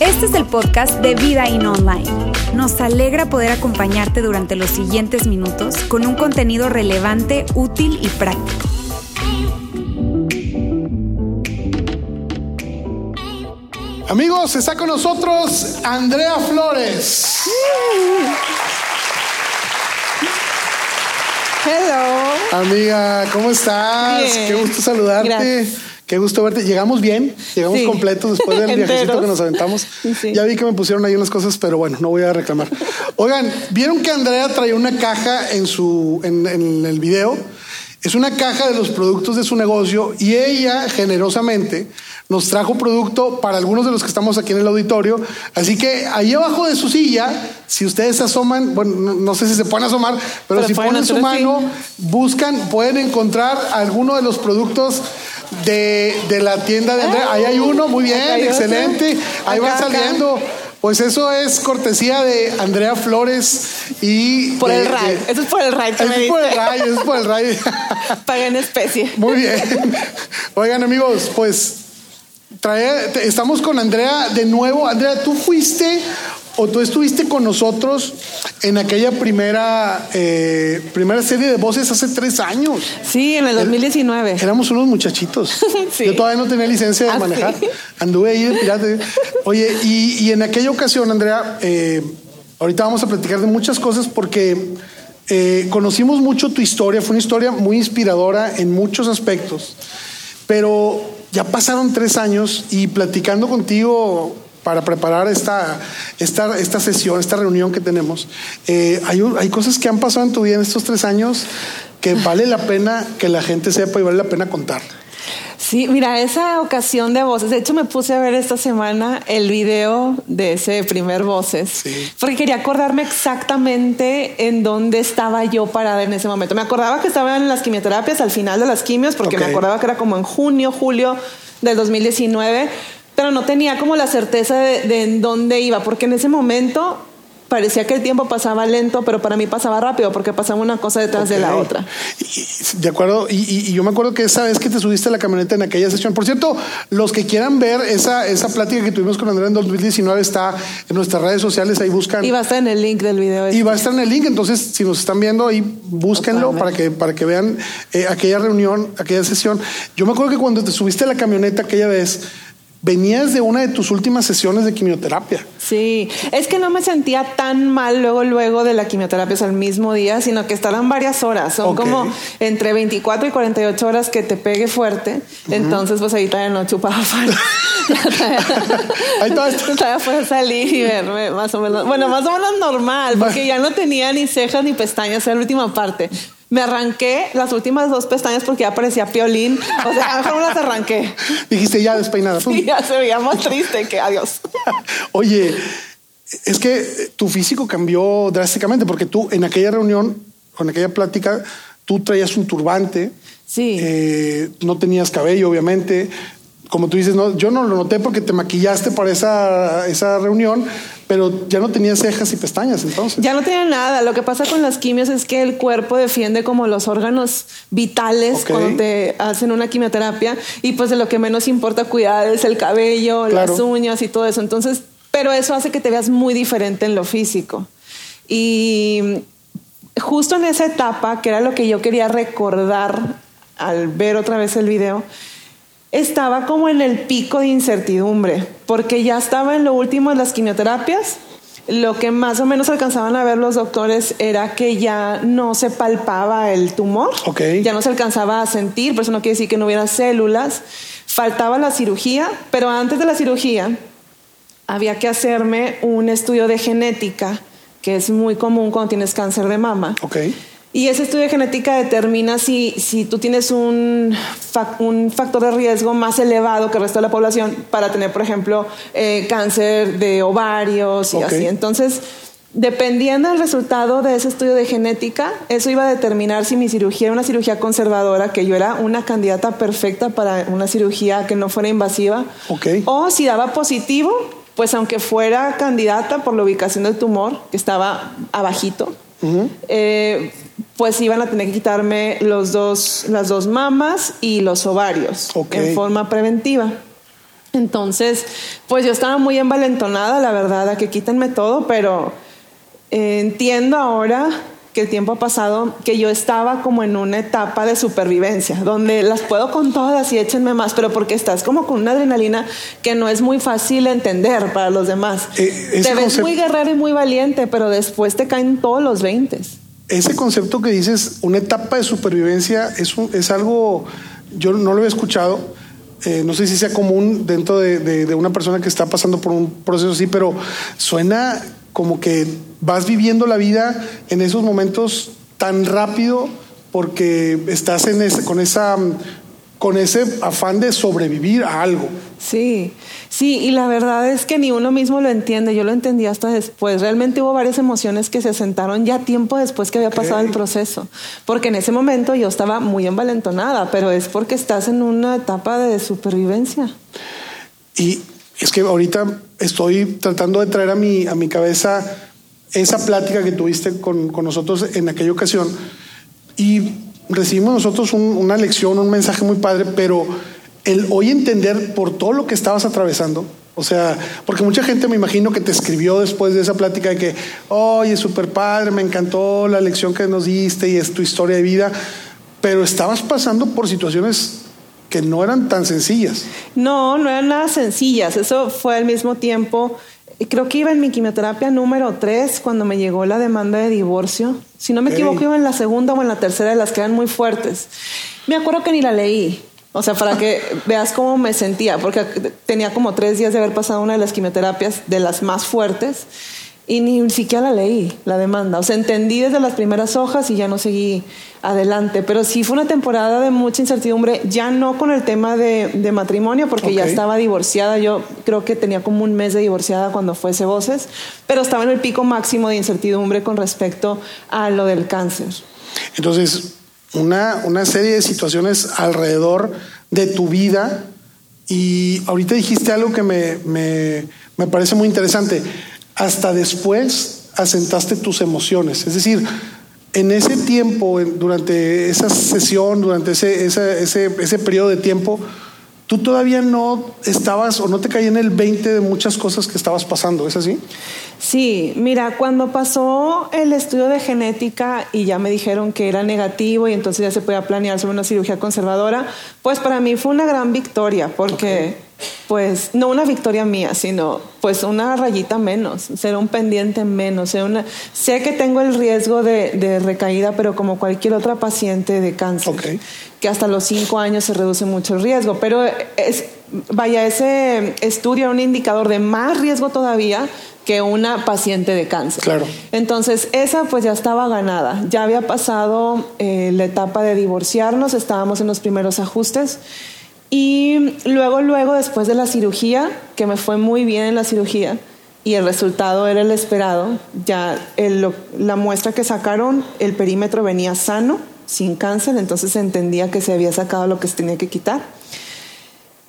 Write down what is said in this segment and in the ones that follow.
Este es el podcast de Vida In Online. Nos alegra poder acompañarte durante los siguientes minutos con un contenido relevante, útil y práctico. Amigos, está con nosotros Andrea Flores. Hello. Amiga, ¿cómo estás? Bien. Qué gusto saludarte. Gracias. Qué gusto verte. Llegamos bien, llegamos Sí. completos después del viajecito que nos aventamos. Sí. Ya vi que me pusieron ahí unas cosas, pero bueno, no voy a reclamar. Oigan, ¿vieron que Andrea traía una caja en su en, en el video? Es una caja de los productos de su negocio y ella generosamente nos trajo producto para algunos de los que estamos aquí en el auditorio. Así que ahí abajo de su silla, si ustedes se asoman, bueno, no, no sé si se pueden asomar, pero, Pero si ponen su mano, buscan, pueden encontrar alguno de los productos de, de la tienda de Andrea. Ahí hay uno, muy bien, excelente. Ahí va Acá, acá. saliendo. Pues eso es cortesía de Andrea Flores y... Por de- el RAI. de- Eso es por el RAI que Eso me es por el. RAI, eso es por el RAI. Pagué en especie. Muy bien. Oigan, amigos, pues trae, te- estamos con Andrea de nuevo. Andrea, tú fuiste o tú estuviste con nosotros en aquella primera, eh, primera serie de voces hace tres años. Sí, en el 2019. Éramos unos muchachitos. Sí. Yo todavía no tenía licencia de ¿Ah, manejar. sí? Anduve ahí de. Oye, y, y en aquella ocasión, Andrea, eh, ahorita vamos a platicar de muchas cosas porque eh, conocimos mucho tu historia. Fue una historia muy inspiradora en muchos aspectos. Pero ya pasaron tres años y platicando contigo para preparar esta, esta, esta sesión, esta reunión que tenemos, eh, hay, hay cosas que han pasado en tu vida en estos tres años que vale la pena que la gente sepa y vale la pena contar. Sí, mira, esa ocasión de voces. De hecho, me puse a ver esta semana el video de ese primer voces. Sí. Porque quería acordarme exactamente en dónde estaba yo parada en ese momento. Me acordaba que estaba en las quimioterapias al final de las quimios, porque me acordaba que era como en junio, julio del 2019. Pero no tenía como la certeza de, de en dónde iba, porque en ese momento parecía que el tiempo pasaba lento, pero para mí pasaba rápido, porque pasaba una cosa detrás de la otra. Y- de acuerdo, y, yo me acuerdo que esa vez que te subiste a la camioneta en aquella sesión, por cierto, los que quieran ver esa, esa plática que tuvimos con Andrea en 2019 está en nuestras redes sociales, ahí buscan. Y va a estar en el link del video. este. Y va a estar en el link, entonces si nos están viendo ahí, búsquenlo para que, para que vean eh, aquella reunión, aquella sesión. Yo me acuerdo que cuando te subiste a la camioneta aquella vez, venías de una de tus últimas sesiones de quimioterapia. Sí, es que no me sentía tan mal luego, luego de la quimioterapia o sea, el mismo día, sino que estarán varias horas. Son como entre 24 y 48 horas que te pegue fuerte. Entonces, pues ahí todavía no chupaba fuerte. Ahí todavía puedo salir y verme más o menos. Bueno, más o menos normal, porque ya no tenía ni cejas ni pestañas, era la última parte. Me arranqué las últimas dos pestañas porque ya parecía piolín. O sea, mejor me las arranqué. Dijiste ya despeinada. Y ya se veía más triste que adiós. Oye, es que tu físico cambió drásticamente porque tú en aquella reunión, en aquella plática, tú traías un turbante, Sí. eh, no tenías cabello, obviamente. Como tú dices, no, yo no lo noté porque te maquillaste para esa, esa reunión, pero ya no tenías cejas y pestañas entonces. Ya no tiene nada. Lo que pasa con las quimios es que el cuerpo defiende como los órganos vitales cuando te hacen una quimioterapia y pues de lo que menos importa cuidar es el cabello, Claro. las uñas y todo eso. Entonces, pero eso hace que te veas muy diferente en lo físico. Y justo en esa etapa, que era lo que yo quería recordar al ver otra vez el video, estaba como en el pico de incertidumbre, porque ya estaba en lo último de las quimioterapias. Lo que más o menos alcanzaban a ver los doctores era que ya no se palpaba el tumor, Ok. ya no se alcanzaba a sentir, por eso no quiere decir que no hubiera células. Faltaba la cirugía, pero antes de la cirugía había que hacerme un estudio de genética, que es muy común cuando tienes cáncer de mama. Ok. Y ese estudio de genética determina si, si tú tienes un, un factor de riesgo más elevado que el resto de la población para tener, por ejemplo, eh, cáncer de ovarios y así. Entonces, dependiendo del resultado de ese estudio de genética, eso iba a determinar si mi cirugía era una cirugía conservadora, que yo era una candidata perfecta para una cirugía que no fuera invasiva, Ok. o si daba positivo, pues aunque fuera candidata por la ubicación del tumor, que estaba abajito, eh, pues iban a tener que quitarme los dos, las dos mamas y los ovarios en forma preventiva. Entonces, pues yo estaba muy envalentonada, la verdad, a que quítenme todo, pero eh, entiendo ahora que el tiempo ha pasado, que yo estaba como en una etapa de supervivencia, donde las puedo con todas y échenme más, pero porque estás como con una adrenalina que no es muy fácil entender para los demás. Eh, te ves muy guerrero y muy valiente, pero después te caen todos los 20. Ese concepto que dices, una etapa de supervivencia, es, es algo, yo no lo había escuchado, eh, no sé si sea común dentro de, de- de una persona que está pasando por un proceso así, pero suena como que vas viviendo la vida en esos momentos tan rápido porque estás en ese, con, esa, con ese afán de sobrevivir a algo. Sí, sí, y la verdad es que ni uno mismo lo entiende, yo lo entendí hasta después. Realmente hubo varias emociones que se asentaron ya tiempo después que había pasado el proceso, porque en ese momento yo estaba muy envalentonada, pero es porque estás en una etapa de supervivencia. Y es que ahorita estoy tratando de traer a mi, a mi cabeza esa plática que tuviste con, con nosotros en aquella ocasión y recibimos nosotros un- una lección, un mensaje muy padre, pero el hoy entender por todo lo que estabas atravesando, o sea, porque mucha gente me imagino que te escribió después de esa plática de que, oye, súper padre, me encantó la lección que nos diste y es tu historia de vida, pero estabas pasando por situaciones que no eran tan sencillas. No, no eran nada sencillas. Eso fue al mismo tiempo. Creo que iba en mi quimioterapia número 3 cuando me llegó la demanda de divorcio. Si no me equivoco, iba en la segunda o en la tercera de las que eran muy fuertes. Me acuerdo que ni la leí. O sea, para que veas cómo me sentía, porque tenía como tres días de haber pasado una de las quimioterapias de las más fuertes y ni siquiera la leí, la demanda. O sea, entendí desde las primeras hojas y ya no seguí adelante. Pero sí fue una temporada de mucha incertidumbre, ya no con el tema de, de matrimonio, porque ya estaba divorciada. Yo creo que tenía como un mes de divorciada cuando fuese voces, pero estaba en el pico máximo de incertidumbre con respecto a lo del cáncer. Entonces, una, una serie de situaciones alrededor de tu vida y ahorita dijiste algo que me, me, me parece muy interesante. Hasta después asentaste tus emociones. Es decir, en ese tiempo, durante esa sesión, durante ese, ese, ese, ese periodo de tiempo, tú todavía no estabas o no te caía en el 20 de muchas cosas que estabas pasando. ¿Es así? Sí, mira, cuando pasó el estudio de genética y ya me dijeron que era negativo y entonces ya se podía planear sobre una cirugía conservadora, pues para mí fue una gran victoria porque, pues, no una victoria mía, sino pues una rayita menos, ser un pendiente menos, una... Sé que tengo el riesgo de, de recaída, pero como cualquier otra paciente de cáncer, que hasta los cinco años se reduce mucho el riesgo, pero es, vaya, ese estudio era un indicador de más riesgo todavía que una paciente de cáncer. Claro. Entonces, esa pues ya estaba ganada. Ya había pasado eh, la etapa de divorciarnos, estábamos en los primeros ajustes. Y luego, luego, después de la cirugía, que me fue muy bien en la cirugía, y el resultado era el esperado, ya el- lo- la muestra que sacaron, el perímetro venía sano, sin cáncer, entonces entendía que se había sacado lo que se tenía que quitar.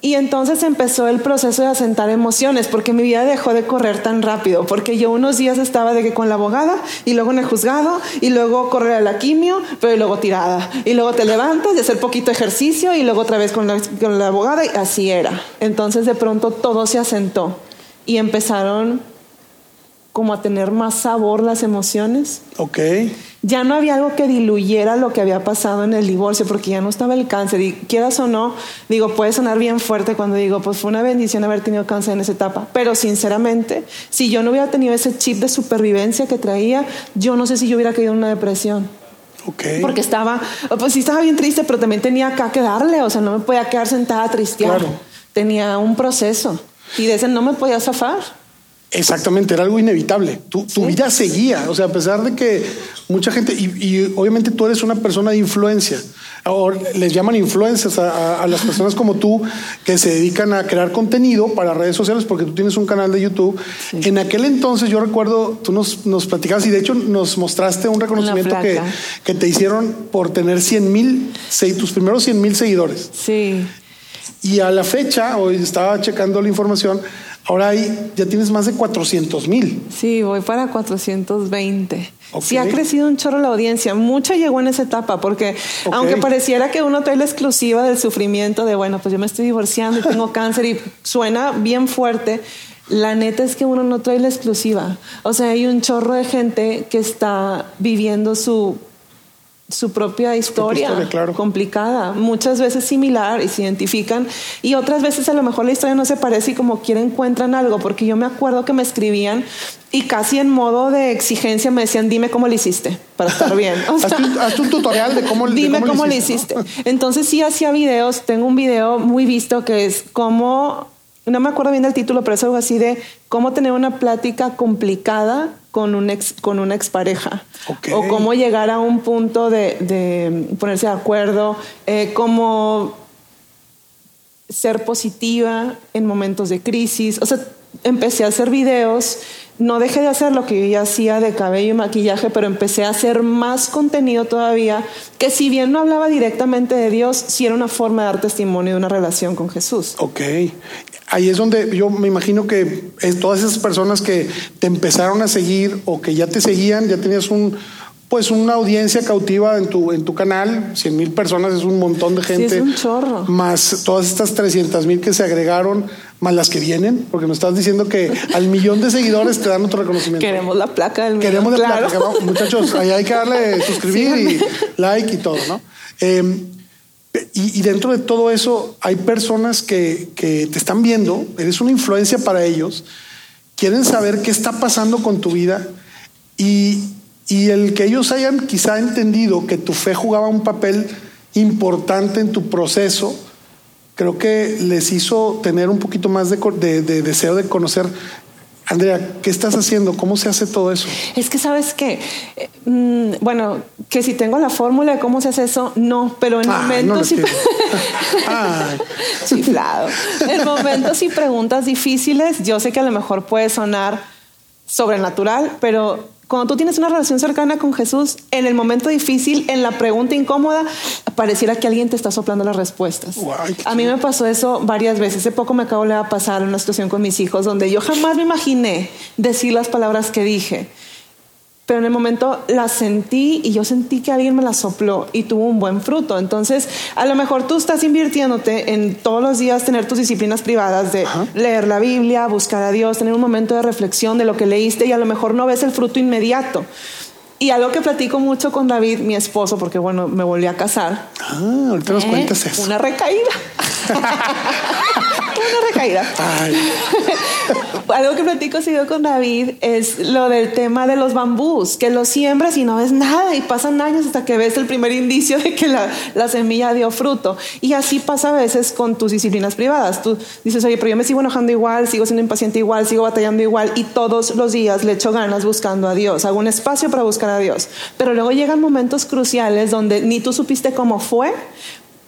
Y entonces empezó el proceso de asentar emociones, porque mi vida dejó de correr tan rápido, porque yo unos días estaba de que con la abogada, y luego en el juzgado, y luego correr a la quimio, pero luego tirada, y luego te levantas y hacer poquito ejercicio, y luego otra vez con la, con la abogada, y así era. Entonces de pronto todo se asentó, y empezaron como a tener más sabor las emociones Ok. ya no había algo que diluyera lo que había pasado en el divorcio, porque ya no estaba el cáncer. Y quieras o no, digo, puede sonar bien fuerte cuando digo, pues fue una bendición haber tenido cáncer en esa etapa. Pero sinceramente, si yo no hubiera tenido ese chip de supervivencia que traía, yo no sé si yo hubiera caído en una depresión. Ok. Porque estaba, pues sí estaba bien triste, pero también tenía acá que darle, o sea, no me podía quedar sentada tristear. Claro. Tenía un proceso y de ese no me podía zafar. Exactamente, era algo inevitable. Tu, tu Sí. vida seguía, o sea, a pesar de que mucha gente, y, y obviamente tú eres una persona de influencia, o les llaman influencers a, a- a las personas como tú que se dedican a crear contenido para redes sociales, porque tú tienes un canal de YouTube. En aquel entonces yo recuerdo, tú nos, nos platicabas y de hecho nos mostraste un reconocimiento que, que te hicieron por tener 100 mil, tus primeros 100 mil seguidores. Sí. Y a la fecha, hoy estaba checando la información, Ahora hay, ya tienes más de 400 mil. Sí, voy para 420. Sí, ha crecido un chorro la audiencia. Mucha llegó en esa etapa, porque aunque pareciera que uno trae la exclusiva del sufrimiento de, bueno, pues yo me estoy divorciando y tengo cáncer y suena bien fuerte, la neta es que uno no trae la exclusiva. O sea, hay un chorro de gente que está viviendo su su propia historia, complicada, muchas veces similar y se identifican y otras veces a lo mejor la historia no se parece y como quiera encuentran algo, porque yo me acuerdo que me escribían y casi en modo de exigencia me decían, dime cómo lo hiciste para estar bien. hazte, un, tutorial de cómo, dime cómo, lo hiciste. Entonces sí hacía videos, tengo un video muy visto que es cómo no me acuerdo bien del título, pero es algo así de cómo tener una plática complicada con, un ex, con una expareja. O cómo llegar a un punto de, ponerse de acuerdo, eh, cómo ser positiva en momentos de crisis. O sea, empecé a hacer videos no dejé de hacer lo que yo ya hacía de cabello y maquillaje, pero empecé a hacer más contenido todavía, que si bien no hablaba directamente de Dios, sí era una forma de dar testimonio de una relación con Jesús. Ok. Ahí es donde yo me imagino que todas esas personas que te empezaron a seguir o que ya te seguían, ya tenías un, pues una audiencia cautiva en tu, en tu canal, 100 mil personas es un montón de gente. es un chorro. Más todas estas 300 mil que se agregaron, más las que vienen, porque nos estás diciendo que al millón de seguidores te dan otro reconocimiento. Queremos la placa del Queremos la placa. Muchachos, ahí hay que darle suscribir y like y todo, ¿no? Em, y, y, dentro de todo eso hay personas que, que te están viendo, eres una influencia para ellos, quieren saber qué está pasando con tu vida y, y el que ellos hayan quizá entendido que tu fe jugaba un papel importante en tu proceso, creo que les hizo tener un poquito más de, deseo de conocer Andrea, ¿qué estás haciendo? ¿Cómo se hace todo eso? Es que sabes que, eh, mm, bueno, que si tengo la fórmula de cómo se hace eso, no, pero en momentos chiflado. En momentos y preguntas difíciles, yo sé que a lo mejor puede sonar sobrenatural, pero cuando tú tienes una relación cercana con Jesús, en el momento difícil, en la pregunta incómoda, pareciera que alguien te está soplando las respuestas. a mí me pasó eso varias veces. Hace poco me acabo de pasar una situación con mis hijos donde yo jamás me imaginé decir las palabras que dije pero en el momento la sentí y yo sentí que alguien me la sopló y tuvo un buen fruto. Entonces, a lo mejor tú estás invirtiéndote en todos los días tener tus disciplinas privadas de leer la Biblia, buscar a Dios, tener un momento de reflexión de lo que leíste y a lo mejor no ves el fruto inmediato. Y algo que platico mucho con David, mi esposo, porque bueno, me volví a casar. Ah, ahorita nos ¿Eh? cuentas eso. Una recaída. una recaída. Algo que platico seguido con David es lo del tema de los bambús, que los siembras y no ves nada y pasan años hasta que ves el primer indicio de que la, la semilla dio fruto. Y así pasa a veces con tus disciplinas privadas. Tú dices, oye, pero yo me sigo enojando igual, sigo siendo impaciente igual, sigo batallando igual y todos los días le echo ganas buscando a Dios, hago un espacio para buscar a Dios. Pero luego llegan momentos cruciales donde ni tú supiste cómo fue,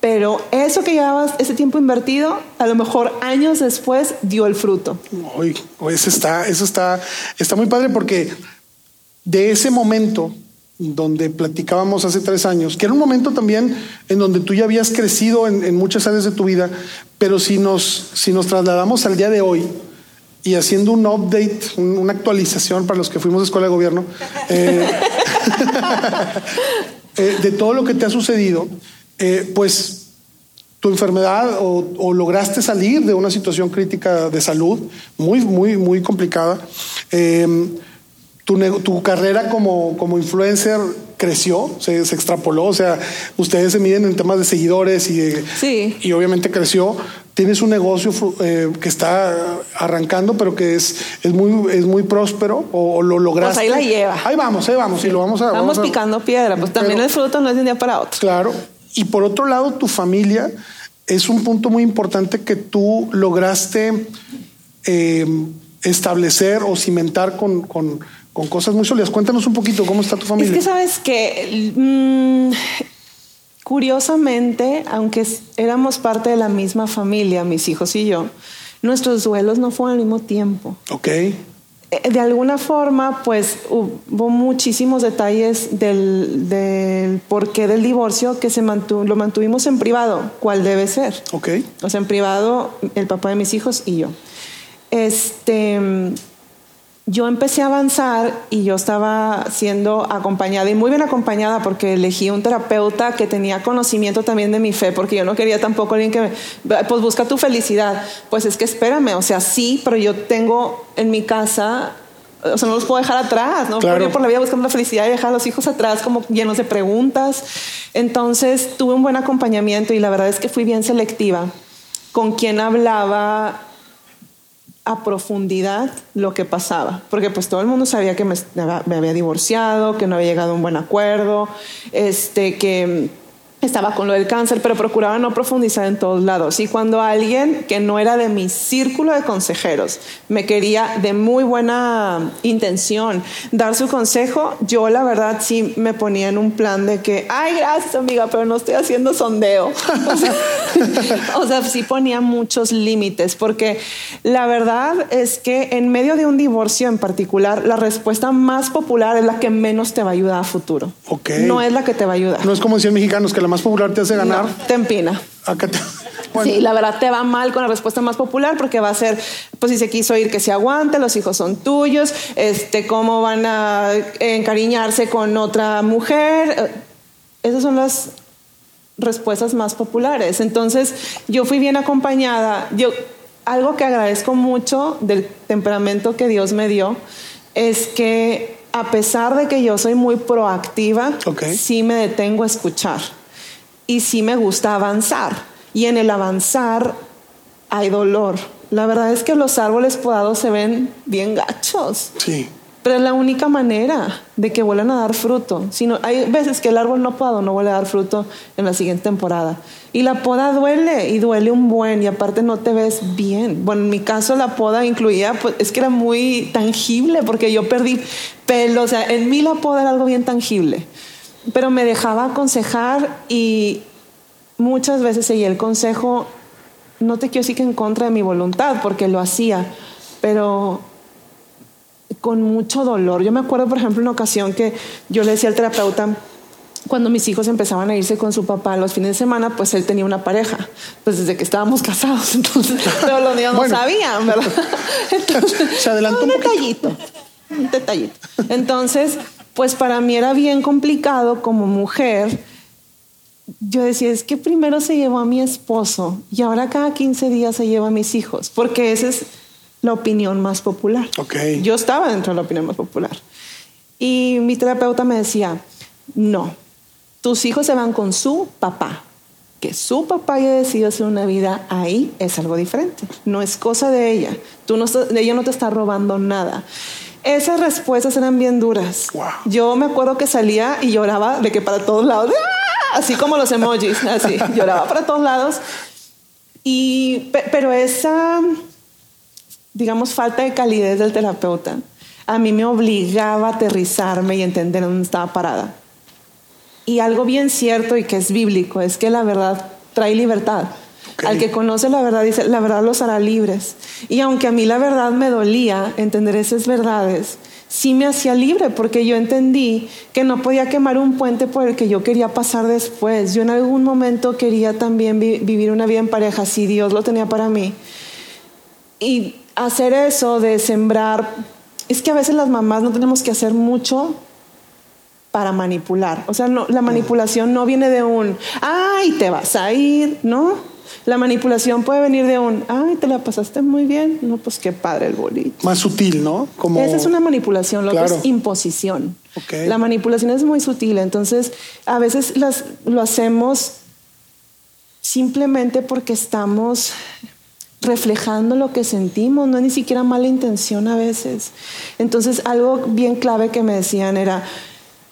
pero eso que llevabas ese tiempo invertido, a lo mejor años después dio el fruto. Uy, eso está, eso está, está muy padre porque de ese momento donde platicábamos hace tres años, que era un momento también en donde tú ya habías crecido en, muchas áreas de tu vida, pero si nos, si nos trasladamos al día de hoy y haciendo un update, una actualización para los que fuimos de escuela de gobierno, eh, eh, de todo lo que te ha sucedido, eh, pues tu enfermedad o, lograste salir de una situación crítica de salud muy, muy, muy complicada. Eh, tu, carrera como, como influencer creció, se, extrapoló, o sea, ustedes se miden en temas de seguidores y, sí. y obviamente creció. Tienes un negocio eh, que está arrancando, pero que es, es, muy, es muy próspero o, lo lograste. Pues ahí la lleva. Ahí vamos, ahí vamos. Y lo vamos a, vamos, picando piedra, pues también el fruto no es de un día para otro. Claro, y por otro lado, tu familia es un punto muy importante que tú lograste eh, establecer o cimentar con, cosas muy sólidas. Cuéntanos un poquito cómo está tu familia. Es que sabes que mm, curiosamente, aunque éramos parte de la misma familia, mis hijos y yo, nuestros duelos no fueron al mismo tiempo. Ok. Eh, de alguna forma, pues hubo muchísimos detalles del, del porqué del divorcio que se lo mantuvimos en privado, cuál debe ser. Ok. O sea, en privado, el papá de mis hijos y yo. este yo empecé a avanzar y yo estaba siendo acompañada y muy bien acompañada porque elegí un terapeuta que tenía conocimiento también de mi fe, porque yo no quería tampoco alguien que, pues busca tu felicidad. Pues es que espérame, o sea, sí, pero yo tengo en mi casa, o sea, no los puedo dejar atrás, ¿no? Claro. Yo por la vida buscando la felicidad y dejar a los hijos atrás como llenos de preguntas. Entonces tuve un buen acompañamiento y la verdad es que fui bien selectiva con quien hablaba a profundidad lo que pasaba, porque pues todo el mundo sabía que me, había divorciado, que no había llegado a un buen acuerdo, este, que estaba con lo del cáncer, pero procuraba no profundizar en todos lados. Y cuando alguien que no era de mi círculo de consejeros me quería de muy buena intención dar su consejo, yo la verdad sí me ponía en un plan de que, ay, gracias amiga, pero no estoy haciendo sondeo. O sea, o sea sí ponía muchos límites, porque la verdad es que en medio de un divorcio en particular, la respuesta más popular es la que menos te va a ayudar a futuro. Ok. No es la que te va a ayudar. No es como decían mexicanos que la más popular te hace ganar. No, te empina. Acá te- Sí, la verdad te va mal con la respuesta más popular porque va a ser, pues si se quiso ir que se aguante, los hijos son tuyos, este, cómo van a encariñarse con otra mujer. Esas son las respuestas más populares. Entonces, yo fui bien acompañada. Yo algo que agradezco mucho del temperamento que Dios me dio es que a pesar de que yo soy muy proactiva, sí me detengo a escuchar y sí me gusta avanzar. Y en el avanzar hay dolor. La verdad es que los árboles podados se ven bien gachos, Sí. pero es la única manera de que vuelvan a dar fruto. Si no- hay veces que el árbol no podado no vuelve a dar fruto en la siguiente temporada. Y la poda duele y duele un buen y aparte no te ves bien. Bueno, en mi caso la poda incluía, pues es que era muy tangible porque yo perdí pelo. O sea, en mí la poda era algo bien tangible. Pero me dejaba aconsejar y muchas veces seguí el consejo, no te quiero decir que en contra de mi voluntad, porque lo hacía, pero con mucho dolor. Yo me acuerdo, por ejemplo, una ocasión que yo le decía al terapeuta, cuando mis hijos empezaban a irse con su papá los fines de semana, pues él tenía una pareja, pues desde que estábamos casados, entonces, pero los niños Bueno. no sabían, ¿verdad? Entonces, Se adelantó un detallito, un detallito. Entonces, pues para mí era bien complicado como mujer. Yo decía, es que primero se llevó a mi esposo y ahora cada 15 días se lleva a mis hijos, porque esa es la opinión más popular. Ok. Yo estaba dentro de la opinión más popular. Y mi terapeuta me decía, no, tus hijos se van con su papá. Que su papá haya decidido hacer una vida ahí es algo diferente. No es cosa de ella. Tú no ella no te está robando nada. Esas respuestas eran bien duras. Wow. Yo me acuerdo que salía y lloraba de que para todos lados, ¡ah! así como los emojis, así, lloraba para todos lados. Y, pe- pero esa, digamos, falta de calidez del terapeuta, a mí me obligaba a aterrizarme y entender dónde estaba parada. Y algo bien cierto y que es bíblico es que la verdad trae libertad. Al que conoce la verdad dice, la verdad los hará libres. Y aunque a mí la verdad me dolía entender esas verdades, sí me hacía libre porque yo entendí que no podía quemar un puente por el que yo quería pasar después. Yo en algún momento quería también vi- vivir una vida en pareja, si Dios lo tenía para mí. Y hacer eso de sembrar, es que a veces las mamás no tenemos que hacer mucho para manipular. O sea, no, la manipulación no viene de un, ay, te vas a ir, ¿no? La manipulación puede venir de un, ay, te la pasaste muy bien, no, pues qué padre el bolito. Más sutil, ¿no? Como Esa es una manipulación, lo Claro. es imposición. Ok. La manipulación es muy sutil, entonces a veces las, lo hacemos simplemente porque estamos reflejando lo que sentimos, no es ni siquiera mala intención a veces. Entonces algo bien clave que me decían era,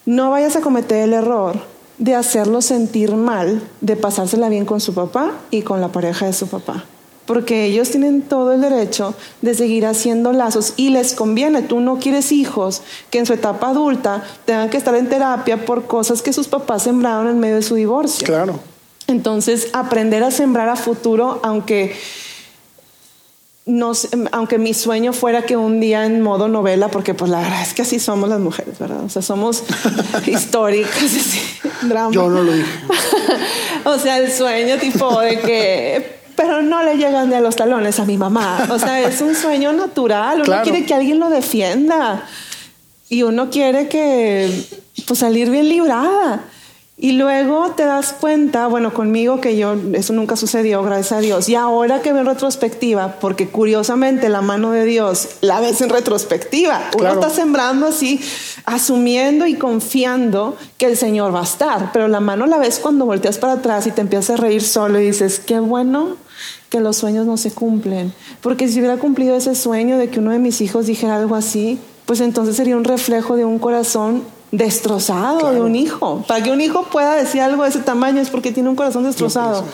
no vayas a cometer el error de hacerlo sentir mal, de pasársela bien con su papá y con la pareja de su papá. Porque ellos tienen todo el derecho de seguir haciendo lazos y les conviene. Tú no quieres hijos que en su etapa adulta tengan que estar en terapia por cosas que sus papás sembraron en medio de su divorcio. Claro. Entonces, aprender a sembrar a futuro, aunque no sé, aunque mi sueño fuera que un día en modo novela, porque pues la verdad es que así somos las mujeres, ¿verdad? O sea, somos históricas, así, drama. Yo no lo dije. o sea, el sueño tipo de que, pero no le llegan de los talones a mi mamá. O sea, es un sueño natural. Uno quiere que alguien lo defienda. Y uno quiere que, pues, salir bien librada. Y luego te das cuenta, bueno, conmigo que yo, eso nunca sucedió, gracias a Dios. Y ahora que veo en retrospectiva, porque curiosamente la mano de Dios la ves en retrospectiva. Uno está sembrando así, asumiendo y confiando que el Señor va a estar. Pero la mano la ves cuando volteas para atrás y te empiezas a reír solo y dices, qué bueno que los sueños no se cumplen. Porque si hubiera cumplido ese sueño de que uno de mis hijos dijera algo así, pues entonces sería un reflejo de un corazón destrozado de un hijo. Para que un hijo pueda decir algo de ese tamaño es porque tiene un corazón destrozado.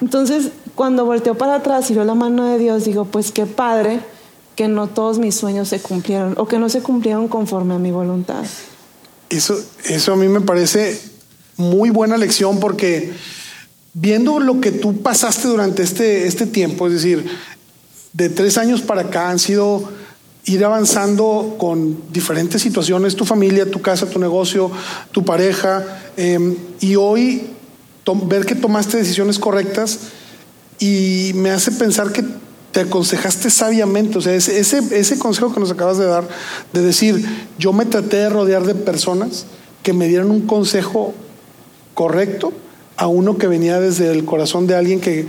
Entonces, cuando volteó para atrás y vio la mano de Dios, digo, pues qué padre que no todos mis sueños se cumplieron o que no se cumplieron conforme a mi voluntad. Eso, eso a mí me parece muy buena lección porque viendo lo que tú pasaste durante este, este tiempo, es decir, de tres años para acá han sido ir avanzando con diferentes situaciones, tu familia, tu casa, tu negocio, tu pareja, em, y hoy ver que tomaste decisiones correctas y me hace pensar que te aconsejaste sabiamente, o sea, ese, ese, consejo que nos acabas de dar, de decir, yo me traté de rodear de personas que me dieran un consejo correcto a uno que venía desde el corazón de alguien que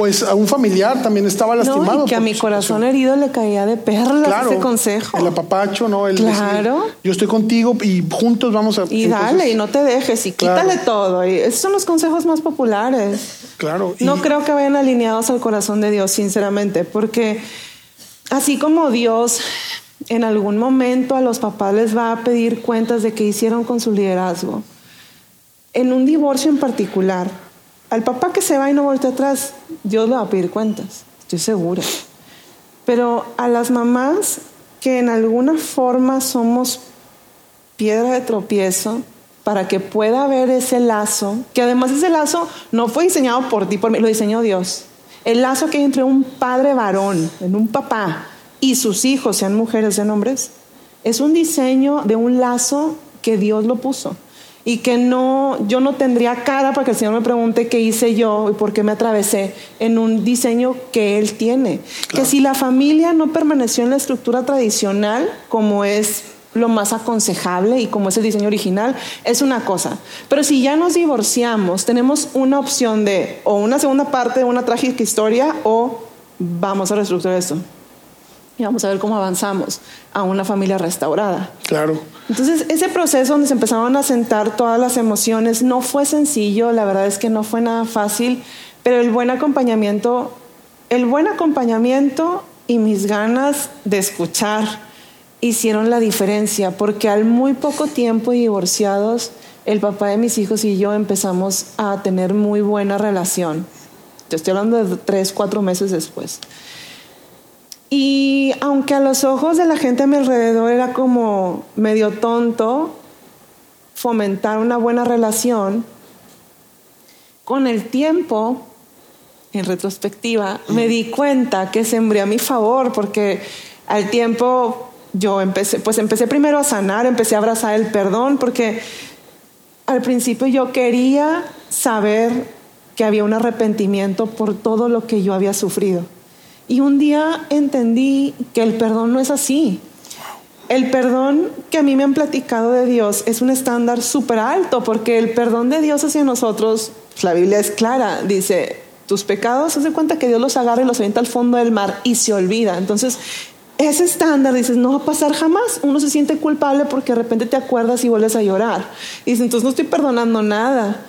pues a un familiar también estaba lastimado. No, y que a mi corazón herido le caía de perlas ese consejo. El apapacho, ¿no? El claro. yo estoy contigo y juntos vamos a... Y dale, y no te dejes, y quítale todo. Y esos son los consejos más populares. Claro. No creo que vayan alineados al corazón de Dios, sinceramente, porque así como Dios en algún momento a los papás les va a pedir cuentas de qué hicieron con su liderazgo, en un divorcio en particular, al papá que se va y no vuelve atrás, Dios le va a pedir cuentas, estoy segura. Pero a las mamás que en alguna forma somos piedra de tropiezo para que pueda haber ese lazo, que además ese lazo no fue diseñado por ti, por mí, lo diseñó Dios. El lazo que hay entre un padre varón, en un papá, y sus hijos, sean mujeres, sean hombres, es un diseño de un lazo que Dios lo puso y que no, yo no tendría cara para que el Señor me pregunte qué hice yo y por qué me atravesé en un diseño que Él tiene. Que si la familia no permaneció en la estructura tradicional, como es lo más aconsejable y como es el diseño original, es una cosa. Pero si ya nos divorciamos, tenemos una opción de o una segunda parte de una trágica historia o vamos a reestructurar esto y vamos a ver cómo avanzamos a una familia restaurada. Claro. Entonces, ese proceso donde se empezaron a sentar todas las emociones no fue sencillo, la verdad es que no fue nada fácil, pero el buen acompañamiento, el buen acompañamiento y mis ganas de escuchar hicieron la diferencia, porque al muy poco tiempo divorciados, el papá de mis hijos y yo empezamos a tener muy buena relación. Te estoy hablando de tres, cuatro meses después. Y aunque a los ojos de la gente a mi alrededor era como medio tonto fomentar una buena relación, con el tiempo, en retrospectiva, me di cuenta que sembré a mi favor porque al tiempo yo empecé, pues empecé primero a sanar, empecé a abrazar el perdón porque al principio yo quería saber que había un arrepentimiento por todo lo que yo había sufrido. Y un día entendí que el perdón no es así. El perdón que a mí me han platicado de Dios es un estándar súper alto, porque el perdón de Dios hacia nosotros, pues, la Biblia es clara, dice, tus pecados, haz de cuenta que Dios los agarra y los avienta al fondo del mar y se olvida. Entonces, ese estándar, dices, no va a pasar jamás. Uno se siente culpable porque de repente te acuerdas y vuelves a llorar. Y dices, entonces no estoy perdonando nada.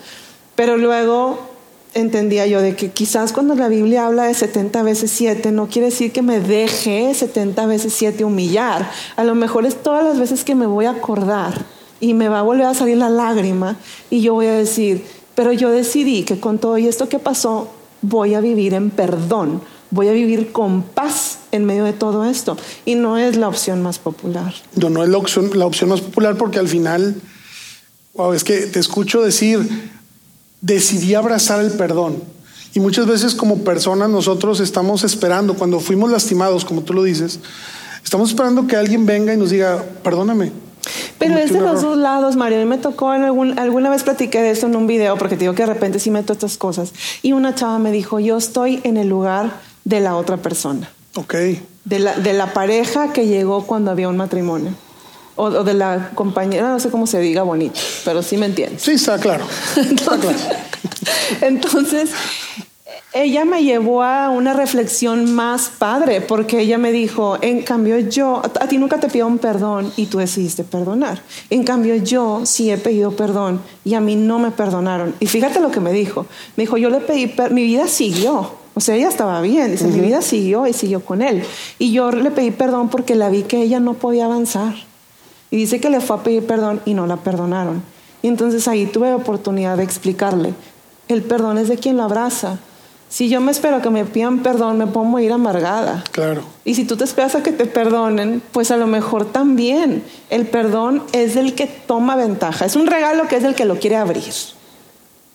Pero luego entendía yo de que quizás cuando la Biblia habla de 70 veces 7 no quiere decir que me deje 70 veces 7 humillar. A lo mejor es todas las veces que me voy a acordar y me va a volver a salir la lágrima y yo voy a decir, pero yo decidí que con todo esto que pasó voy a vivir en perdón, voy a vivir con paz en medio de todo esto. Y no es la opción más popular. No, no es la opción, la opción más popular porque al final, wow, es que te escucho decir, decidí abrazar el perdón. Y muchas veces como personas nosotros estamos esperando, cuando fuimos lastimados, como tú lo dices, estamos esperando que alguien venga y nos diga, perdóname. Pero es de los dos lados, Mario. A mí me tocó, en algún, alguna vez platiqué de esto en un video, porque te digo que de repente sí meto estas cosas. Y una chava me dijo, yo estoy en el lugar de la otra persona. Ok. De la, de la pareja que llegó cuando había un matrimonio. O, o de la compañera, no sé cómo se diga bonito, pero sí me entiendes. Sí, está claro. Está claro. Entonces, ella me llevó a una reflexión más padre, porque ella me dijo, en cambio yo, a ti nunca te pido un perdón y tú decidiste perdonar. En cambio yo sí he pedido perdón y a mí no me perdonaron. Y fíjate lo que me dijo. Me dijo, yo le pedí, mi vida siguió. O sea, ella estaba bien, dice, mi vida siguió y siguió con él. Y yo le pedí perdón porque la vi que ella no podía avanzar. Y dice que le fue a pedir perdón y no la perdonaron. Y entonces ahí tuve oportunidad de explicarle, el perdón es de quien lo abraza. Si yo me espero que me pidan perdón, me pongo a ir amargada. Claro. Y si tú te esperas a que te perdonen, pues a lo mejor también. El perdón es del que toma ventaja. Es un regalo que es del que lo quiere abrir.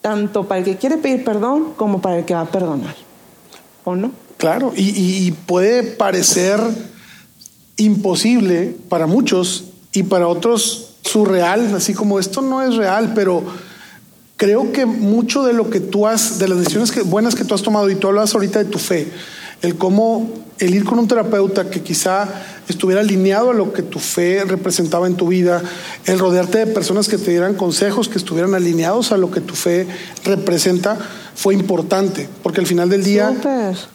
Tanto para el que quiere pedir perdón como para el que va a perdonar. ¿O no? Claro, y- y puede parecer imposible para muchos y para otros surreal, así como esto no es real, pero creo que mucho de lo que tú has, de las decisiones que, buenas que tú has tomado, y tú hablas ahorita de tu fe, el cómo el ir con un terapeuta que quizá estuviera alineado a lo que tu fe representaba en tu vida, el rodearte de personas que te dieran consejos que estuvieran alineados a lo que tu fe representa, fue importante, porque al final del día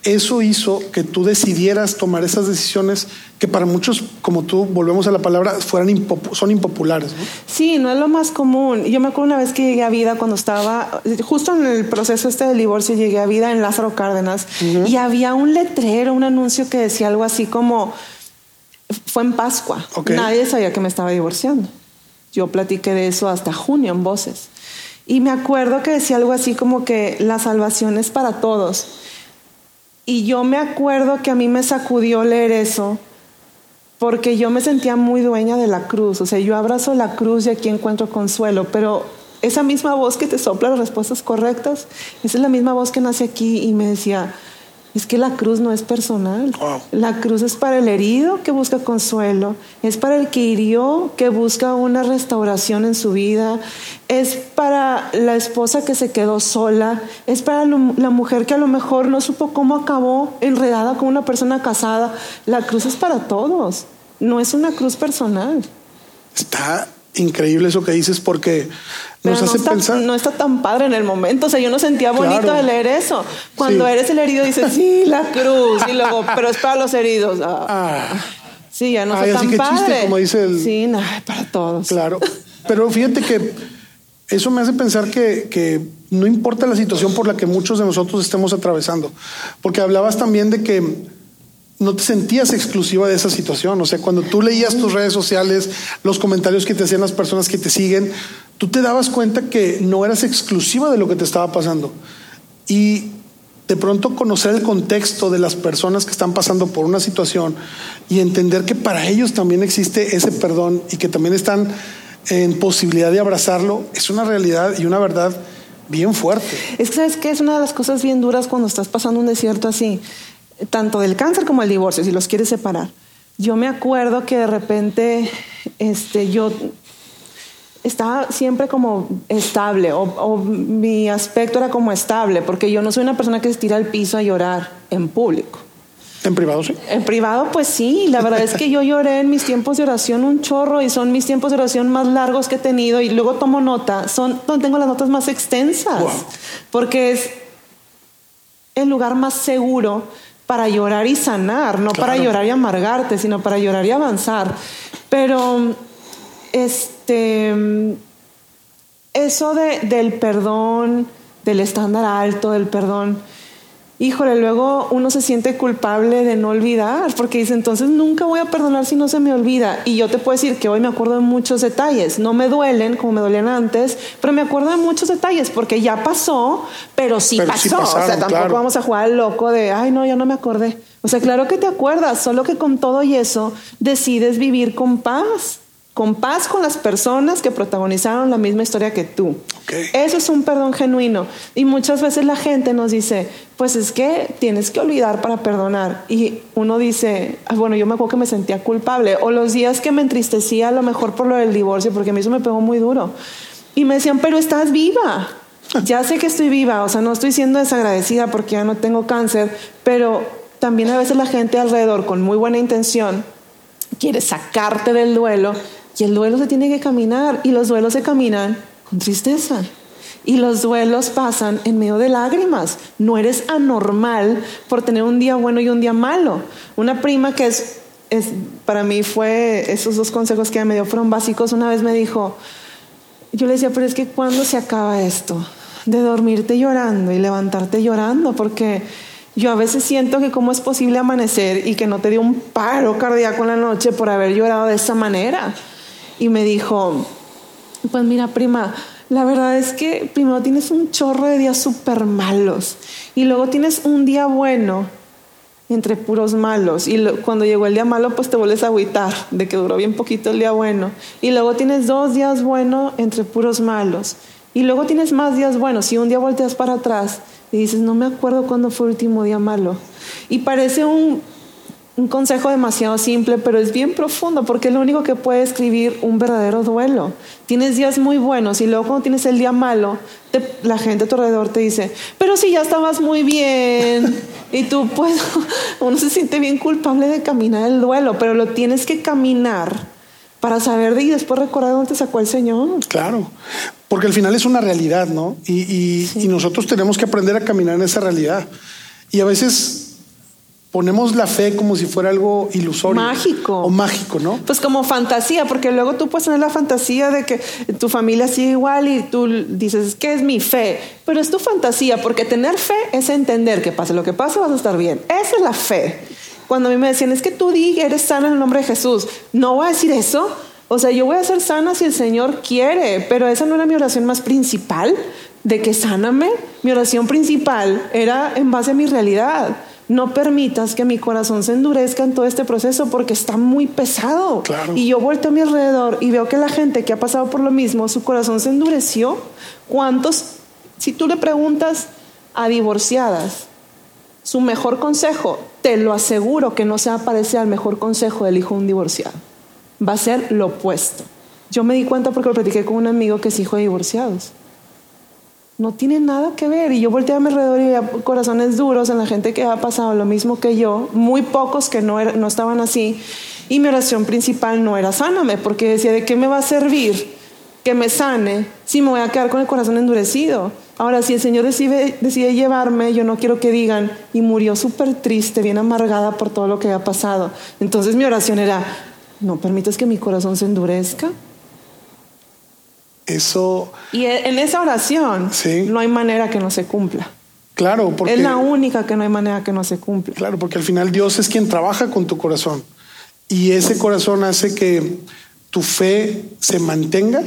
eso hizo que tú decidieras tomar esas decisiones que para muchos, como tú, volvemos a la palabra, fueran son impopulares. ¿no? Sí, no es lo más común. Yo me acuerdo una vez que llegué a vida cuando estaba, justo en el proceso este del divorcio, llegué a vida en Lázaro Cárdenas y había un letrero, un anuncio que decía algo así como, fue en Pascua. Nadie sabía que me estaba divorciando. Yo platiqué de eso hasta junio en voces. Y me acuerdo que decía algo así como que la salvación es para todos. Y yo me acuerdo que a mí me sacudió leer eso porque yo me sentía muy dueña de la cruz. O sea, yo abrazo la cruz y aquí encuentro consuelo, pero esa misma voz que te sopla las respuestas correctas, esa es la misma voz que nace aquí y me decía, es que la cruz no es personal. Wow. La cruz es para el herido que busca consuelo, es para el que hirió que busca una restauración en su vida, es para la esposa que se quedó sola, es para lo- la mujer que a lo mejor no supo cómo acabó enredada con una persona casada. La cruz es para todos, no es una cruz personal. Está increíble eso que dices porque Pero nos no hace está, pensar. no está tan padre en el momento. O sea, yo no sentía bonito Claro. de leer eso. Cuando Sí. eres el herido dices, sí, la cruz. Y luego, pero es para los heridos. Ah, Ah, sí, ya no Ay, está así tan que padre. chiste, como dice el- Sí, no, para todos. claro. Pero fíjate que eso me hace pensar que, que no importa la situación por la que muchos de nosotros estemos atravesando. Porque hablabas también de que no te sentías exclusiva de esa situación. O sea, cuando tú leías tus redes sociales, los comentarios que te hacían las personas que te siguen, tú te dabas cuenta que no eras exclusiva de lo que te estaba pasando. Y de pronto conocer el contexto de las personas que están pasando por una situación y entender que para ellos también existe ese perdón y que también están en posibilidad de abrazarlo, es una realidad y una verdad bien fuerte. Es que, ¿sabes qué? Es una de las cosas bien duras cuando estás pasando un desierto así, tanto del cáncer como el divorcio, si los quieres separar. Yo me acuerdo que de repente este, yo estaba siempre como estable, o, o mi aspecto era como estable, porque yo no soy una persona que se tira al piso a llorar en público. En privado, sí. En privado, pues sí, la verdad es que yo lloré en mis tiempos de oración un chorro y son mis tiempos de oración más largos que he tenido y luego tomo nota, son donde tengo las notas más extensas, Wow. porque es el lugar más seguro para llorar y sanar, no para llorar y amargarte, sino para llorar y avanzar. Pero, este, eso de, del perdón, del estándar alto, del perdón, híjole, luego uno se siente culpable de no olvidar, porque dice, entonces nunca voy a perdonar si no se me olvida. Y yo te puedo decir que hoy me acuerdo de muchos detalles, no me duelen como me dolían antes, pero me acuerdo de muchos detalles, porque ya pasó, pero sí Pero pasó. sí o sea, tampoco claro. vamos a jugar al loco de, ay, no, ya no me acordé. O sea, claro que te acuerdas, solo que con todo y eso decides vivir con paz. Con paz con las personas que protagonizaron la misma historia que tú. Ok. Eso es un perdón genuino. Y muchas veces la gente nos dice, pues es que tienes que olvidar para perdonar. Y uno dice, "Ah, bueno, yo me acuerdo que me sentía culpable. O los días que me entristecía a lo mejor por lo del divorcio, porque a mí eso me pegó muy duro. Y me decían, pero estás viva. Ya sé que estoy viva, o sea, no estoy siendo desagradecida porque ya no tengo cáncer, pero también a veces la gente alrededor con muy buena intención quiere sacarte del duelo y el duelo se tiene que caminar y los duelos se caminan con tristeza. Y los duelos pasan en medio de lágrimas. No eres anormal por tener un día bueno y un día malo. Una prima que es, para mí fue, esos dos consejos que me dio fueron básicos. Una vez me dijo, yo le decía, pero es que ¿cuándo se acaba esto? De dormirte llorando y levantarte llorando, porque yo a veces siento que cómo es posible amanecer y que no te dio un paro cardíaco en la noche por haber llorado de esa manera. Y me dijo, pues mira, prima, la verdad es que primero tienes un chorro de días súper malos y luego tienes un día bueno entre puros malos. Y cuando llegó el día malo, pues te vuelves a agüitar de que duró bien poquito el día bueno. Y luego tienes dos días buenos entre puros malos. Y luego tienes más días buenos. Y un día volteas para atrás y dices, no me acuerdo cuándo fue el último día malo. Y parece un un consejo demasiado simple, pero es bien profundo porque es lo único que puede escribir un verdadero duelo. Tienes días muy buenos y luego cuando tienes el día malo, la gente a tu alrededor te dice, pero si ya estabas muy bien. y tú, pues, uno se siente bien culpable de caminar el duelo, pero lo tienes que caminar para saber de y después recordar dónde te sacó el Señor. Claro, porque al final es una realidad, ¿no? Y, y nosotros tenemos que aprender a caminar en esa realidad. Y a veces ponemos la fe como si fuera algo ilusorio. Mágico. O mágico, ¿no? Pues como fantasía, porque luego tú puedes tener la fantasía de que tu familia sigue igual y tú dices, ¿qué es mi fe? Pero es tu fantasía, porque tener fe es entender que pase lo que pase, vas a estar bien. Esa es la fe. Cuando a mí me decían, es que tú di eres sana en el nombre de Jesús, no voy a decir eso. O sea, yo voy a ser sana si el Señor quiere, pero esa no era mi oración más principal, de que sáname. Mi oración principal era en base a mi realidad no permitas que mi corazón se endurezca en todo este proceso porque está muy pesado. Y yo vuelto a mi alrededor y veo que la gente que ha pasado por lo mismo, su corazón se endureció. ¿Cuántos, si tú le preguntas a divorciadas, su mejor consejo, te lo aseguro que no se va a parecer al mejor consejo del hijo de un divorciado. Va a ser lo opuesto. Yo me di cuenta porque lo platiqué con un amigo que es hijo de divorciados no tiene nada que ver. Y yo volteé a mi alrededor y veía corazones duros en la gente que ha pasado lo mismo que yo, muy pocos que no, no estaban así. Y mi oración principal no era sáname, porque decía, ¿de qué me va a servir que me sane si me voy a quedar con el corazón endurecido? Ahora, si el Señor decide, decide llevarme, yo no quiero que digan, y murió súper triste, bien amargada por todo lo que ha pasado. Entonces mi oración era, no permitas que mi corazón se endurezca. Eso. Y e, en esa oración no hay manera que no se cumpla. Claro, porque. Es la única que no hay manera que no se cumpla. Claro, porque al final Dios es quien trabaja con tu corazón. Y ese corazón hace que tu fe se mantenga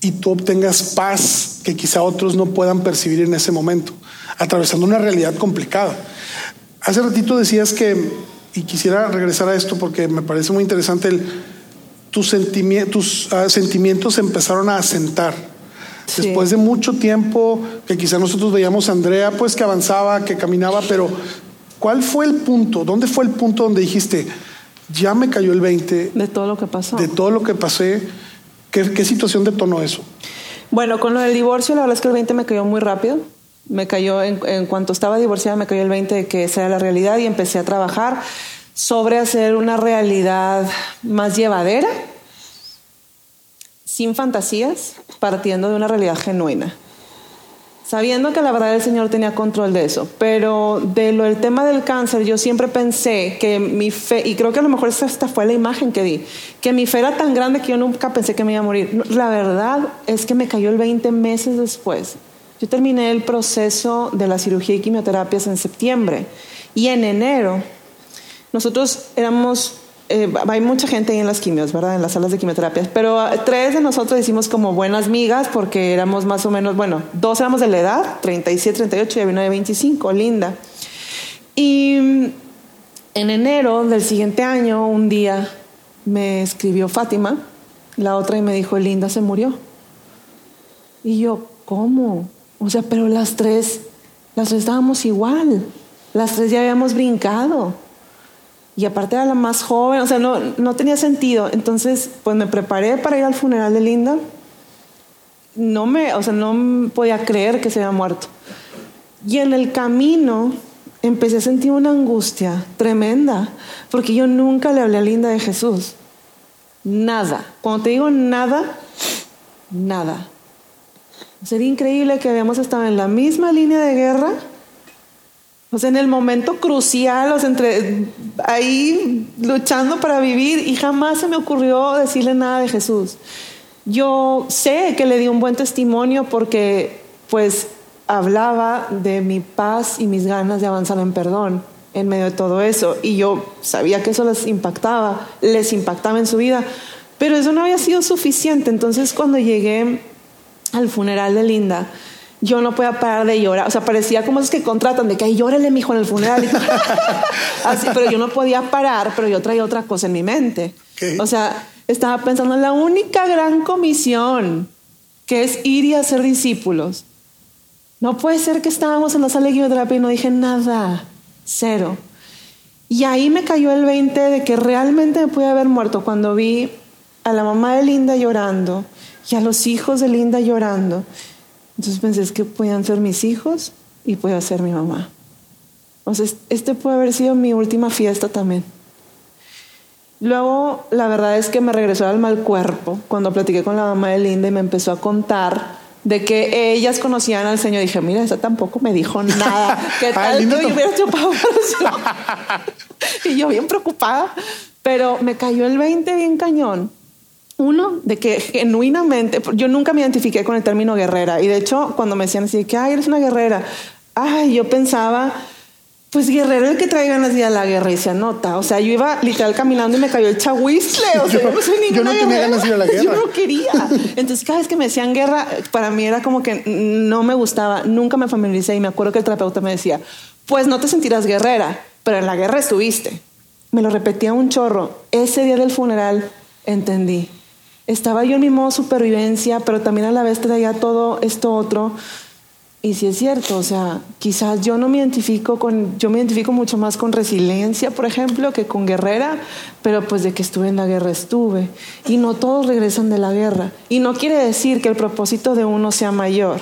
y tú obtengas paz que quizá otros no puedan percibir en ese momento, atravesando una realidad complicada. Hace ratito decías que, y quisiera regresar a esto porque me parece muy interesante el tus, sentimientos, ah, sentimientos empezaron a asentar. Después de mucho tiempo que quizá nosotros veíamos a Andrea, pues que avanzaba, que caminaba, pero ¿cuál fue el punto? ¿Dónde fue el punto donde dijiste, ya me cayó el 20? De todo lo que pasó. De todo lo que pasé. ¿Qué, qué situación detonó eso? Bueno, con lo del divorcio, la verdad es que el 20 me cayó muy rápido. Me cayó, en, en cuanto estaba divorciada, me cayó el 20 de que esa era la realidad y empecé a trabajar sobre hacer una realidad más llevadera, sin fantasías, partiendo de una realidad genuina. Sabiendo que la verdad el Señor tenía control de eso, pero de lo del tema del cáncer, yo siempre pensé que mi fe, y creo que a lo mejor esta fue la imagen que di, que mi fe era tan grande que yo nunca pensé que me iba a morir. La verdad es que me cayó el 20 meses después. Yo terminé el proceso de la cirugía y quimioterapias en septiembre y en enero nosotros éramos, eh, hay mucha gente ahí en las quimios, ¿verdad? En las salas de quimioterapias, pero ah, tres de nosotros hicimos como buenas migas porque éramos más o menos, bueno, dos éramos de la edad, 37, 38 y había una de 25, linda. Y mm, en enero del siguiente año, un día me escribió Fátima, la otra, y me dijo, Linda se murió. Y yo, ¿cómo? O sea, pero las tres, las tres estábamos igual, las tres ya habíamos brincado. Y aparte era la más joven, o sea, no, no tenía sentido. Entonces, pues me preparé para ir al funeral de Linda. No me, o sea, no podía creer que se había muerto. Y en el camino, empecé a sentir una angustia tremenda, porque yo nunca le hablé a Linda de Jesús. Nada. Cuando te digo nada, nada. Sería increíble que habíamos estado en la misma línea de guerra, o sea, en el momento crucial, o sea, entre ahí luchando para vivir, y jamás se me ocurrió decirle nada de Jesús. Yo sé que le di un buen testimonio porque, pues, hablaba de mi paz y mis ganas de avanzar en perdón en medio de todo eso. Y yo sabía que eso les impactaba, les impactaba en su vida, pero eso no había sido suficiente. Entonces cuando llegué al funeral de Linda, yo no podía parar de llorar. O sea, parecía como esos que contratan, de que ahí llórele, mijo, en el funeral. Así, pero yo no podía parar, pero yo traía otra cosa en mi mente. O sea, estaba pensando en la única gran comisión, que es ir y hacer discípulos. No puede ser que estábamos en la sala de quimioterapia y no dije nada, cero. Y ahí me cayó el 20 de que realmente me pude haber muerto cuando vi a la mamá de Linda llorando y a los hijos de Linda llorando. Entonces pensé, es que podían ser mis hijos y puede ser mi mamá. Sea, este puede haber sido mi última fiesta también. Luego, la verdad es que me regresó al mal cuerpo cuando platiqué con la mamá de Linda y me empezó a contar de que ellas conocían al Señor. Dije, mira, esa tampoco me dijo nada. ¿Qué tal tú hubieras chupado Y yo bien preocupada, pero me cayó el 20 bien cañón. Uno, de que genuinamente, yo nunca me identifiqué con el término guerrera. Y de hecho, cuando me decían así, que, ay, eres una guerrera, ay, yo pensaba pues guerrero el que trae ganas de ir a la guerra y se anota. O sea, yo iba literal caminando y me cayó el chahuizle. O sea, yo, no soy ninguna yo no tenía ganas de ir a la guerra. Yo no quería. Entonces, cada vez que me decían guerra, para mí era como que no me gustaba. Nunca me familiaricé y me acuerdo que el terapeuta me decía, pues no te sentirás guerrera, pero en la guerra estuviste. Me lo repetía un chorro. Ese día del funeral entendí. Estaba yo en mi modo supervivencia, pero también a la vez traía todo esto otro y sí es cierto, o sea, quizás yo no me identifico con, yo me identifico mucho más con resiliencia, por ejemplo, que con guerrera, pero pues de que estuve en la guerra estuve. Y no todos regresan de la guerra. Y no quiere decir que el propósito de uno sea mayor,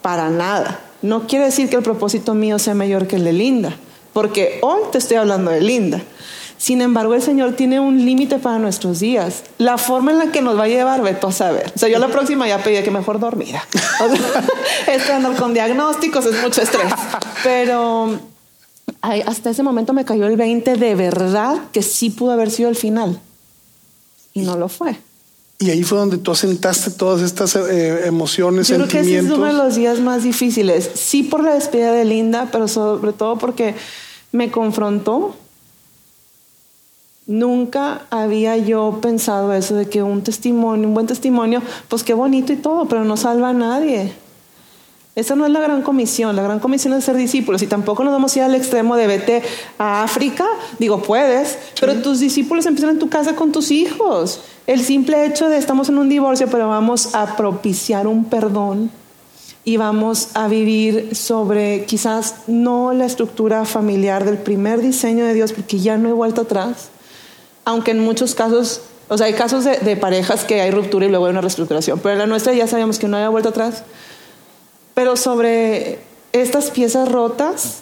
para nada. No quiere decir que el propósito mío sea mayor que el de Linda, porque hoy te estoy hablando de Linda. Sin embargo, el Señor tiene un límite para nuestros días. La forma en la que nos va a llevar, Beto a saber. O sea, yo la próxima ya pedí que mejor dormida. Andar con diagnósticos es mucho estrés. Pero hasta ese momento me cayó el 20 de verdad que sí pudo haber sido el final. Y no lo fue. Y ahí fue donde tú asentaste todas estas eh, emociones, Yo sentimientos. Creo que ese es uno de los días más difíciles. Sí por la despedida de Linda, pero sobre todo porque me confrontó Nunca había yo pensado eso de que un testimonio, un buen testimonio, pues qué bonito y todo, pero no salva a nadie. Esa no es la gran comisión. La gran comisión es ser discípulos. Y tampoco nos vamos a ir al extremo de vete a África. Digo, puedes, pero tus discípulos empiezan en tu casa con tus hijos. El simple hecho de estamos en un divorcio, pero vamos a propiciar un perdón y vamos a vivir sobre quizás no la estructura familiar del primer diseño de Dios, porque ya no hay vuelta atrás aunque en muchos casos, o sea, hay casos de, parejas que hay ruptura y luego hay una reestructuración, pero en la nuestra ya sabíamos que no había vuelta atrás. Pero sobre estas piezas rotas,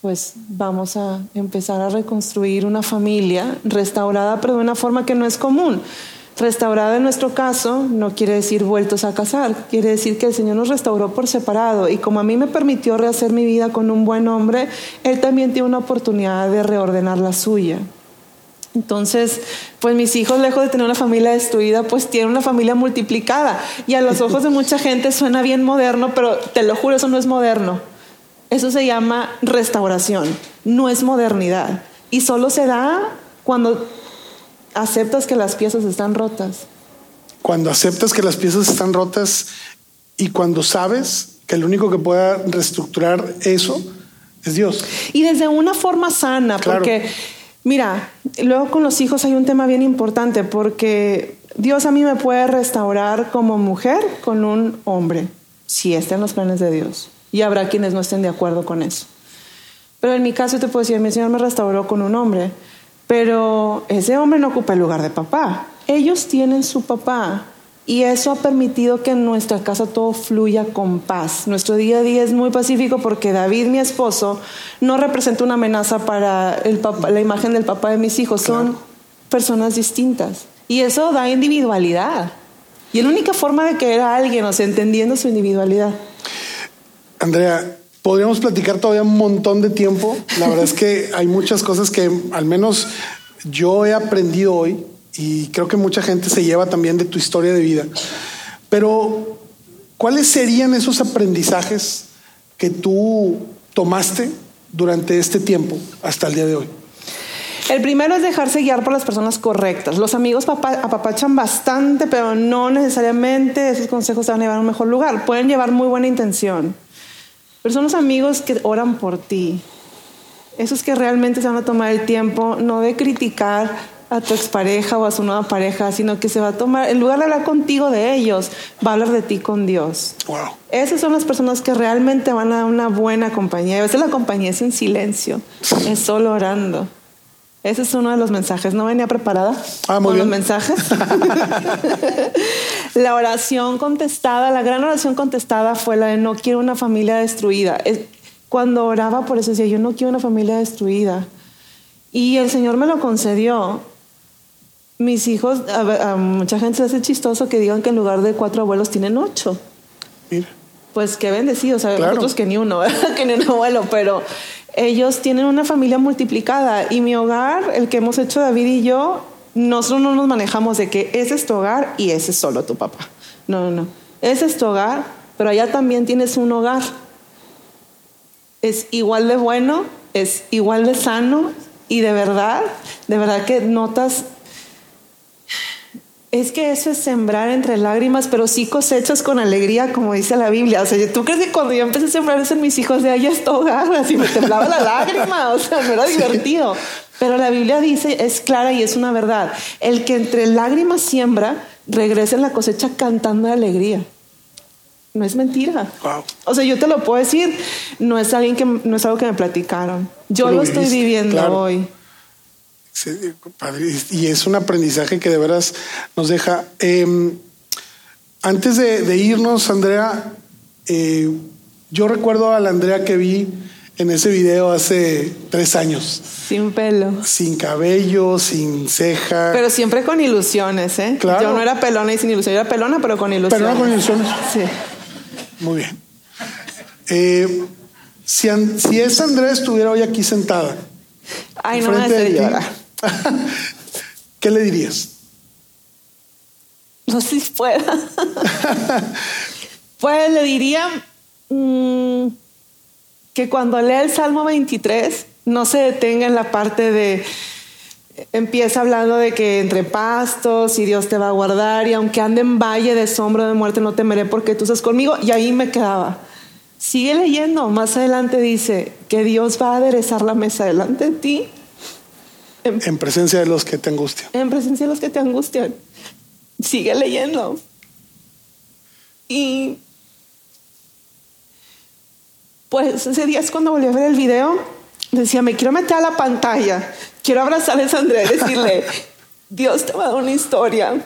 pues vamos a empezar a reconstruir una familia restaurada, pero de una forma que no es común. Restaurada en nuestro caso no quiere decir vueltos a casar, quiere decir que el Señor nos restauró por separado y como a mí me permitió rehacer mi vida con un buen hombre, Él también tiene una oportunidad de reordenar la suya. Entonces, pues mis hijos, lejos de tener una familia destruida, pues tienen una familia multiplicada. Y a los ojos de mucha gente suena bien moderno, pero te lo juro, eso no es moderno. Eso se llama restauración, no es modernidad. Y solo se da cuando aceptas que las piezas están rotas. Cuando aceptas que las piezas están rotas y cuando sabes que el único que pueda reestructurar eso es Dios. Y desde una forma sana, porque Mira, luego con los hijos hay un tema bien importante porque Dios a mí me puede restaurar como mujer con un hombre, si está en los planes de Dios. Y habrá quienes no estén de acuerdo con eso. Pero en mi caso te puedo decir, mi Señor me restauró con un hombre, pero ese hombre no ocupa el lugar de papá. Ellos tienen su papá, Y eso ha permitido que en nuestra casa todo fluya con paz. Nuestro día a día es muy pacífico porque David, mi esposo, no representa una amenaza para el la imagen del papá de mis hijos. Son personas distintas. Y eso da individualidad. Y la única forma de querer a alguien, o sea, entendiendo su individualidad. Andrea, podríamos platicar todavía un montón de tiempo. La verdad es que hay muchas cosas que al menos yo he aprendido hoy y creo que mucha gente se lleva también de tu historia de vida. Pero, ¿cuáles serían esos aprendizajes que tú tomaste durante este tiempo hasta el día de hoy? El primero es dejarse guiar por las personas correctas. Los amigos apapachan bastante, pero no necesariamente esos consejos te van a llevar a un mejor lugar. Pueden llevar muy buena intención. Pero son los amigos que oran por ti. Esos que realmente se van a tomar el tiempo, no de criticar a tu expareja o a su nueva pareja, sino que se va a tomar, en lugar de hablar contigo de ellos, va a hablar de ti con Dios. Wow. Esas son las personas que realmente van a una buena compañía. A veces la compañía es en silencio, es solo orando. Ese es uno de los mensajes. ¿No venía preparada ah, muy con bien. los mensajes? la oración contestada, la gran oración contestada fue la de no quiero una familia destruida. Cuando oraba por eso decía, yo no quiero una familia destruida. Y el Señor me lo concedió. Mis hijos, a, mucha gente se hace chistoso que digan que en lugar de cuatro abuelos tienen ocho. Mira. Pues qué bendecidos, sea, nosotros que ni uno, que ni un abuelo, pero ellos tienen una familia multiplicada y mi hogar, el que hemos hecho David y yo, nosotros no nos manejamos de que ese es tu hogar y ese es solo tu papá. No, no, no. Ese es tu hogar, pero allá también tienes un hogar. Es igual de bueno, es igual de sano y de verdad, de verdad que notas es que eso es sembrar entre lágrimas, pero sí cosechas con alegría, como dice la Biblia. O sea, ¿tú crees que cuando yo empecé a sembrar eso en mis hijos, de ahí es hogar, así me temblaba la lágrima? O sea, no era divertido. Pero la Biblia dice, es clara y es una verdad. El que entre lágrimas siembra, regresa en la cosecha cantando de alegría. No es mentira. O sea, yo te lo puedo decir, no es, alguien que, no es algo que me platicaron. Yo lo, estoy viviendo hoy y es un aprendizaje que de veras nos deja. Em, antes de, irnos, Andrea, eh, yo recuerdo a la Andrea que vi en ese video hace tres años. Sin pelo. Sin cabello, sin ceja. Pero siempre con ilusiones, ¿eh? Claro. Yo no era pelona y sin ilusión, era pelona, pero con ilusiones. Pelona con ilusiones. Sí. Muy bien. Eh, si, si esa Andrea estuviera hoy aquí sentada. Ay, no me hace llorar. ¿Qué le dirías? No sé si pueda. pues le diría mm, que cuando lea el Salmo 23 no se detenga en la parte de empieza hablando de que entre pastos y Dios te va a guardar y aunque ande en valle de sombra de muerte no temeré porque tú estás conmigo y ahí me quedaba. Sigue leyendo, más adelante dice que Dios va a aderezar la mesa delante de ti en, presencia de los que te angustian. En presencia de los que te angustian. Sigue leyendo. Y pues ese día es cuando volví a ver el video. Decía, me quiero meter a la pantalla. Quiero abrazar a Andrés y decirle, Dios te va a dar una historia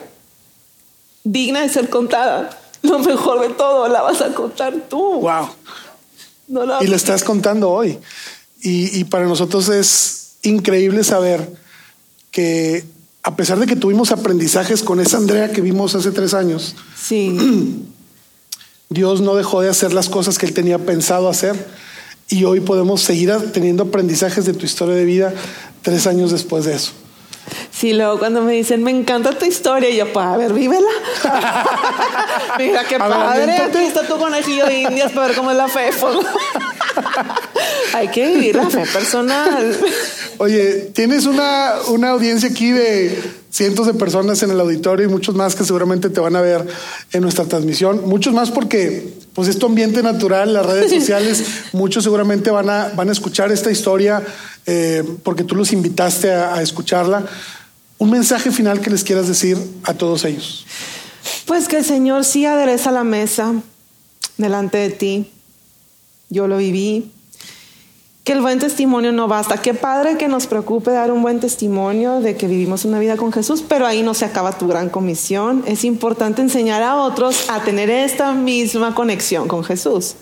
digna de ser contada. Lo mejor de todo la vas a contar tú. Wow. y lo estás contando hoy. Y, y para nosotros es increíble saber que a pesar de que tuvimos aprendizajes con esa Andrea que vimos hace tres años, sí. Dios no dejó de hacer las cosas que él tenía pensado hacer y hoy podemos seguir teniendo aprendizajes de tu historia de vida tres años después de eso. Sí, luego cuando me dicen, me encanta tu historia, y yo, pues, a ver, vívela. Mira qué padre, aquí está tu conejillo de indias para ver cómo es la fe. Hay que vivir la fe personal. Oye, tienes una, una audiencia aquí de cientos de personas en el auditorio y muchos más que seguramente te van a ver en nuestra transmisión. Muchos más porque pues es tu ambiente natural, las redes sociales, muchos seguramente van a, van a escuchar esta historia eh, porque tú los invitaste a, escucharla. Un mensaje final que les quieras decir a todos ellos. Pues que el Señor sí adereza la mesa delante de ti. Yo lo viví, que el buen testimonio no basta. Qué padre que nos preocupe dar un buen testimonio de que vivimos una vida con Jesús, pero ahí no se acaba tu gran comisión. Es importante enseñar a otros a tener esta misma conexión con Jesús.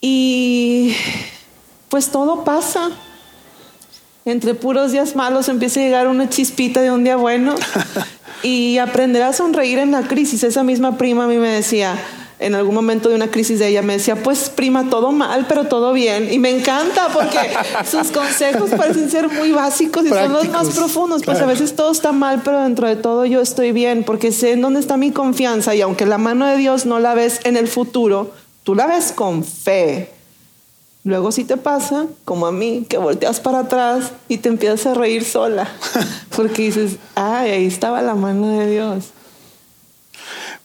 Y pues todo pasa. Entre puros días malos empieza a llegar una chispita de un día bueno y aprender a sonreír en la crisis. Esa misma prima a mí me decía, en algún momento de una crisis de ella me decía, pues prima, todo mal, pero todo bien. Y me encanta porque sus consejos parecen ser muy básicos y son los más profundos. Pues a veces todo está mal, pero dentro de todo yo estoy bien porque sé en dónde está mi confianza y aunque la mano de Dios no la ves en el futuro, tú la ves con fe. Luego si te pasa, como a mí, que volteas para atrás y te empiezas a reír sola, porque dices, ay, ahí estaba la mano de Dios.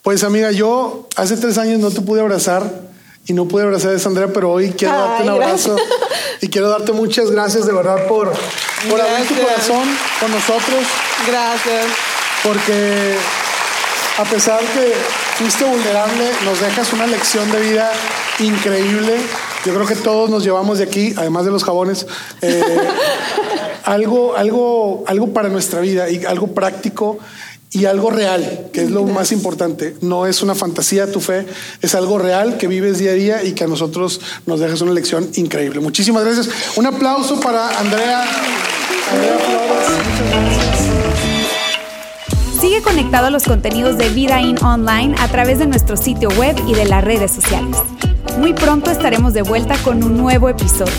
Pues amiga, yo hace tres años no te pude abrazar y no pude abrazar a Sandra, pero hoy quiero darte un abrazo y quiero darte muchas gracias de verdad por, por abrir tu corazón con nosotros. Gracias. Porque a pesar que fuiste vulnerable, nos dejas una lección de vida increíble yo creo que todos nos llevamos de aquí, además de los jabones, eh, algo, algo, algo para nuestra vida y algo práctico y algo real, que es lo más importante. No es una fantasía tu fe, es algo real que vives día a día y que a nosotros nos dejas una lección increíble. Muchísimas gracias. Un aplauso para Andrea. Andrea Flores. Muchas gracias. Sigue conectado a los contenidos de Vida In Online a través de nuestro sitio web y de las redes sociales. Muy pronto estaremos de vuelta con un nuevo episodio.